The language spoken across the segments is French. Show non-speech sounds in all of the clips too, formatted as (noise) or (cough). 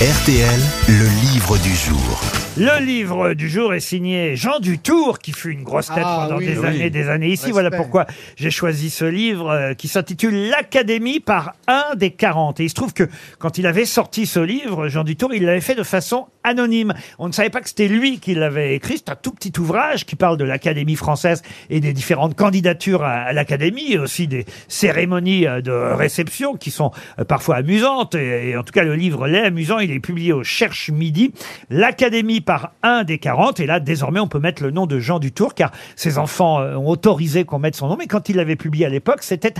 RTL, le livre du jour. Le livre du jour est signé Jean Dutour, qui fut une grosse tête Ah, pendant oui, des oui. années des années ici. Respect. Voilà pourquoi j'ai choisi ce livre euh, qui s'intitule L'Académie par un des 40. Et il se trouve que quand il avait sorti ce livre, Jean Dutour, il l'avait fait de façon anonyme. On ne savait pas que c'était lui qui l'avait écrit. C'est un tout petit ouvrage qui parle de l'Académie française et des différentes candidatures à, à l'Académie, et aussi des cérémonies euh, de réception qui sont euh, parfois amusantes. Et, et en tout cas, le livre l'est amusant. Il est publié au Cherche Midi. L'Académie par un des 40. Et là, désormais, on peut mettre le nom de Jean Dutour, car ses enfants euh, ont autorisé qu'on mette son nom. Mais quand il l'avait publié à l'époque, c'était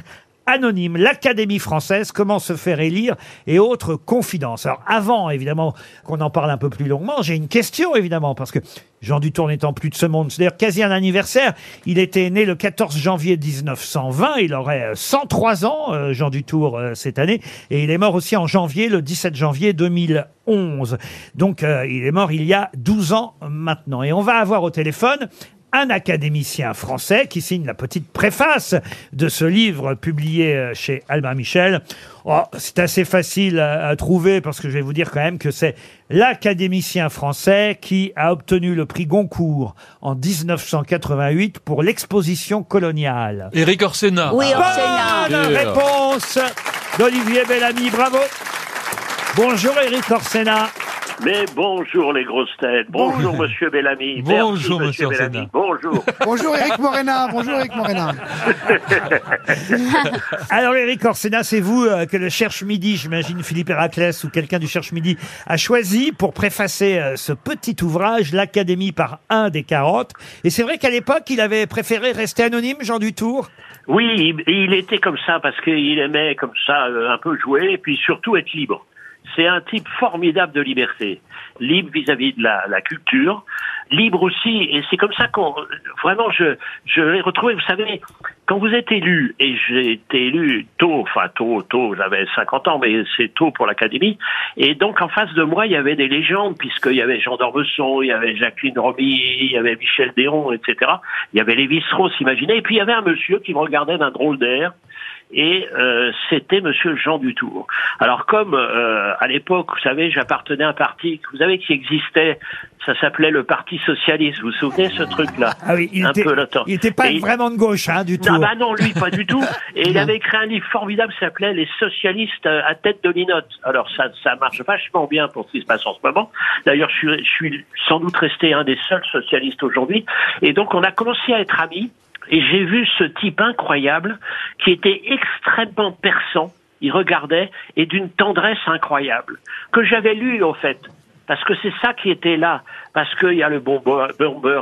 anonyme. L'Académie française, comment se faire élire et autres confidences. Alors, avant, évidemment, qu'on en parle un peu plus longuement, j'ai une question, évidemment, parce que Jean Dutour n'étant plus de ce monde, c'est d'ailleurs quasi un anniversaire. Il était né le 14 janvier 1920. Il aurait euh, 103 ans, euh, Jean Dutour, euh, cette année. Et il est mort aussi en janvier, le 17 janvier 2011. Donc, euh, il est mort il y a 12 ans maintenant. Et on va avoir au téléphone un académicien français qui signe la petite préface de ce livre publié euh, chez Albin Michel. Oh, c'est assez facile à, à trouver parce que je vais vous dire quand même que c'est l'académicien français qui a obtenu le prix Goncourt en 1988 pour l'exposition coloniale. Éric Orsena. Oui. Orsena. Bonne réponse d'Olivier Bellamy, bravo. Bonjour Eric Orsena. Mais bonjour les grosses têtes, bonjour Monsieur Bellamy, Bonjour, Merci, Monsieur Bellamy, Orsena. bonjour. Bonjour Eric Morena, bonjour Eric Morena. (laughs) Alors Eric Orsena, c'est vous euh, que le Cherche Midi, j'imagine Philippe Héraclès ou quelqu'un du Cherche Midi, a choisi pour préfacer euh, ce petit ouvrage, l'Académie par un des 40. Et c'est vrai qu'à l'époque, il avait préféré rester anonyme, Jean Dutour? Oui, il, il était comme ça parce qu'il aimait comme ça euh, un peu jouer et puis surtout être libre. C'est un type formidable de liberté, libre vis-à-vis de la, la culture, libre aussi, et c'est comme ça qu'on vraiment je je l'ai retrouvé. Vous savez, quand vous êtes élu, et j'ai été élu tôt, enfin tôt, tôt, j'avais 50 ans, mais c'est tôt pour l'académie, et donc en face de moi il y avait des légendes puisqu'il y avait Jean d'Ormesson, il y avait Jacqueline Romy, il y avait Michel Déron, etc. Il y avait Lévi-Strauss, imaginez, et puis il y avait un monsieur qui me regardait d'un drôle d'air et euh, c'était Monsieur Jean Dutour. Alors comme euh, à l'époque, vous savez, j'appartenais à un parti, vous savez, qui existait, ça s'appelait le Parti socialiste. Vous vous souvenez ce truc-là Ah oui, il Un était, peu le temps. il était pas Et- vraiment de gauche, hein, du tout. non, bah non, lui, pas du tout. (laughs) Et il avait écrit un livre formidable qui s'appelait Les socialistes euh, à tête de linotte. Alors ça, ça marche vachement bien pour ce qui se passe en ce moment. D'ailleurs, je suis, je suis sans doute resté un des seuls socialistes aujourd'hui. Et donc, on a commencé à être amis. Et j'ai vu ce type incroyable qui était extrêmement perçant. Il regardait et d'une tendresse incroyable que j'avais lu en fait. Parce que c'est ça qui était là. Parce qu'il y a le bon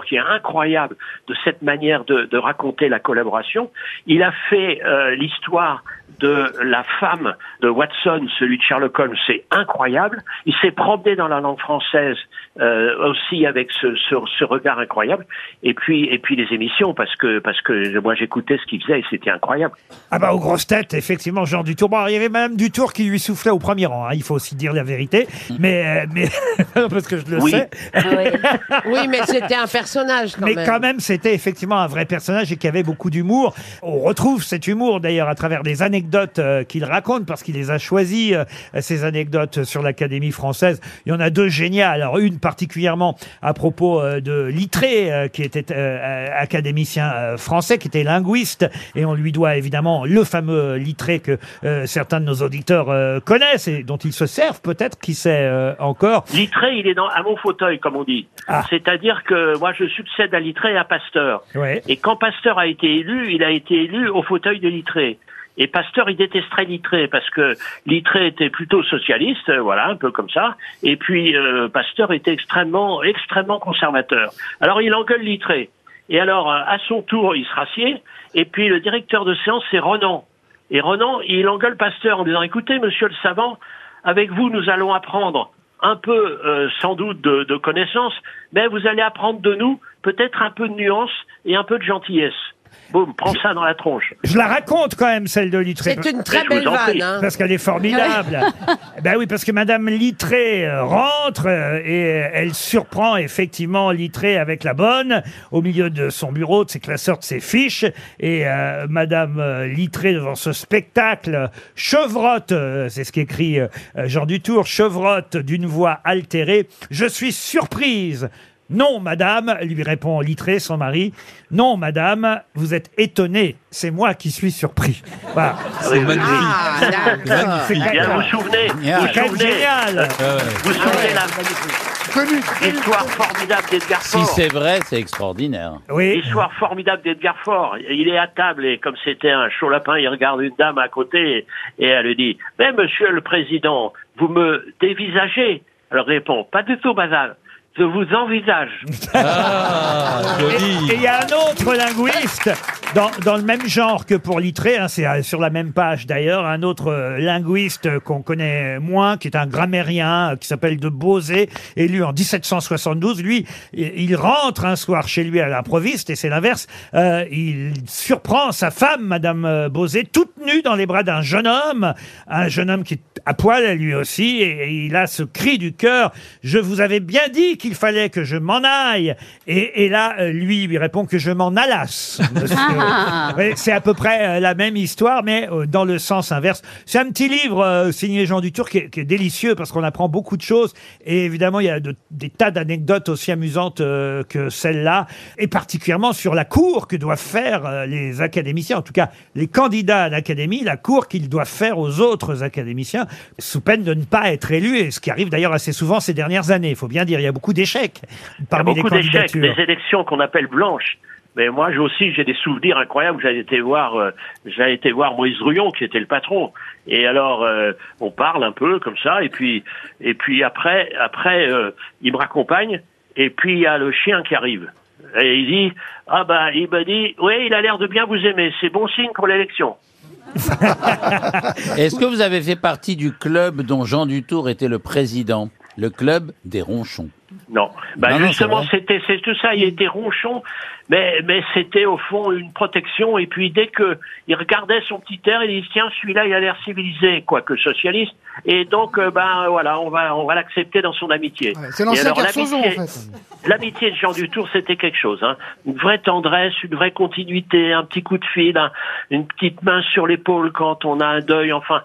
qui est incroyable de cette manière de, de raconter la collaboration. Il a fait euh, l'histoire de la femme de Watson, celui de Sherlock Holmes, c'est incroyable. Il s'est promené dans la langue française euh, aussi avec ce, ce, ce regard incroyable. Et puis, et puis les émissions, parce que, parce que moi j'écoutais ce qu'il faisait et c'était incroyable. Ah bah aux grosses têtes, effectivement, Jean Dutour. Bon, alors, il y avait Madame Dutour qui lui soufflait au premier rang, hein, il faut aussi dire la vérité. Mais, euh, mais (laughs) parce que je le Oui. sais. Oui, mais c'était un personnage quand mais même. quand même, c'était effectivement un vrai personnage et qui avait beaucoup d'humour. On retrouve cet humour d'ailleurs à travers des anecdotes euh, qu'il raconte parce qu'il les a choisies, euh, ces anecdotes sur l'Académie française. Il y en a deux géniales. Alors une particulièrement à propos euh, de Littré, euh, qui était euh, académicien euh, français, qui était linguiste, et on lui doit évidemment le fameux Littré que euh, certains de nos auditeurs euh, connaissent et dont ils se servent peut-être, qui sait euh, encore. Littré, il est dans, à mon fauteuil, comme on dit. Ah. C'est-à-dire que moi, je succède à Littré et à Pasteur. Ouais. Et quand Pasteur a été élu, il a été élu au fauteuil de Littré. Et Pasteur, il détesterait Littré parce que Littré était plutôt socialiste, euh, voilà, un peu comme ça. Et puis euh, Pasteur était extrêmement, extrêmement conservateur. Alors il engueule Littré. Et alors, euh, à son tour, il se rassied. Et puis le directeur de séance, c'est Renan. Et Renan, il engueule Pasteur en disant, écoutez, monsieur le savant, avec vous, nous allons apprendre un peu, sans doute, de, de connaissances, mais vous allez apprendre de nous peut-être un peu de nuance et un peu de gentillesse. Boum, prends ça dans la tronche. Je la raconte quand même, celle de Littré. C'est une très Je vous belle prie. vanne. Hein. Parce qu'elle est formidable. (laughs) ben oui, parce que Madame Littré euh, rentre euh, et elle surprend effectivement Littré avec la bonne au milieu de son bureau, de ses classeurs, de ses fiches. Et euh, Madame euh, Littré, devant ce spectacle, chevrotte, euh, c'est ce qu'écrit euh, Jean Dutour, chevrotte d'une voix altérée. Je suis surprise. Non, madame, lui répond Littré, son mari. Non, madame, vous êtes étonnée. C'est moi qui suis surpris. Voilà. Oui, oui, magnifique. Ah. C'est Bien, vous vous souvenez, Génial. vous c'est quand vous même souvenez, génial. vous vous souvenez la- Connu. l'histoire formidable d'Edgar Si Faure. c'est vrai, c'est extraordinaire. Oui. L'histoire formidable d'Edgar Faure. Il est à table et comme c'était un chaud lapin, il regarde une dame à côté et, et elle lui dit Mais monsieur le président, vous me dévisagez? Alors il répond Pas du tout, madame. Je vous envisage. (laughs) Ah, joli. Et il y a un autre linguiste dans, dans le même genre que pour Littré, hein, c'est euh, sur la même page d'ailleurs, un autre euh, linguiste euh, qu'on connaît moins, qui est un grammairien, euh, qui s'appelle de Beauzé, élu en 1772. Lui, i- il rentre un soir chez lui à l'improviste, et c'est l'inverse. Euh, il surprend sa femme, Madame euh, Beauzé, toute nue dans les bras d'un jeune homme, un jeune homme qui est à poil lui aussi, et, et il a ce cri du cœur, je vous avais bien dit qu'il fallait que je m'en aille. Et, et là, euh, lui, il répond que je m'en allasse. (laughs) monsieur. Ouais, C'est à peu près euh, la même histoire, mais euh, dans le sens inverse. C'est un petit livre euh, signé Jean Dutour qui est, qui est délicieux parce qu'on apprend beaucoup de choses. Et évidemment, il y a de- des tas d'anecdotes aussi amusantes euh, que celle-là, et particulièrement sur la cour que doivent faire euh, les académiciens, en tout cas les candidats à l'académie, la cour qu'ils doivent faire aux autres académiciens, sous peine de ne pas être élus, et ce qui arrive d'ailleurs assez souvent ces dernières années. Il faut bien dire, il y a beaucoup d'échecs Il y a parmi les beaucoup d'échecs, candidatures. des élections qu'on appelle blanches. Mais moi, j'ai aussi, j'ai des souvenirs incroyables. J'avais été voir, euh, été voir Moïse Rouillon, qui était le patron. Et alors, euh, on parle un peu comme ça, et puis, et puis après, après, euh, il me raccompagne, et puis il y a le chien qui arrive. Et il dit, ah bah, il me dit, oui, il a l'air de bien vous aimer. C'est bon signe pour l'élection. (laughs) Est-ce que vous avez fait partie du club dont Jean Dutour était le président? Le club des ronchons. Non. Bah Non, justement, c'est c'était c'est tout ça. Il était ronchon, mais mais c'était au fond une protection. Et puis dès que il regardait son petit air, il dit tiens celui-là il a l'air civilisé, quoique socialiste. Et donc euh, ben voilà, on va on va l'accepter dans son amitié. Ouais, c'est Et l'ancien en l'amitié- fait. L'amitié de Jean Dutour, c'était quelque chose. Hein. Une vraie tendresse, une vraie continuité, un petit coup de fil, un- une petite main sur l'épaule quand on a un deuil. Enfin,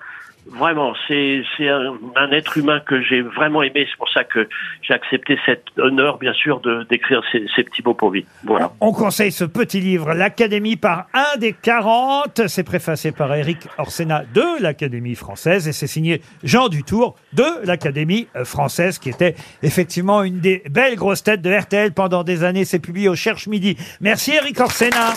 vraiment, c'est un, un être humain que j'ai vraiment aimé. C'est pour ça que j'ai accepté cet honneur, bien sûr, d'écrire ces, ces petits mots pour vie. Voilà. On conseille ce petit livre, L'Académie par un des 40. C'est préfacé par Eric Orsena de l'Académie française et c'est signé Jean Dutour de l'Académie euh, française qui était effectivement une des belles grosses têtes de RTL pendant des années. C'est publié au Cherche Midi. Merci Eric Orsena.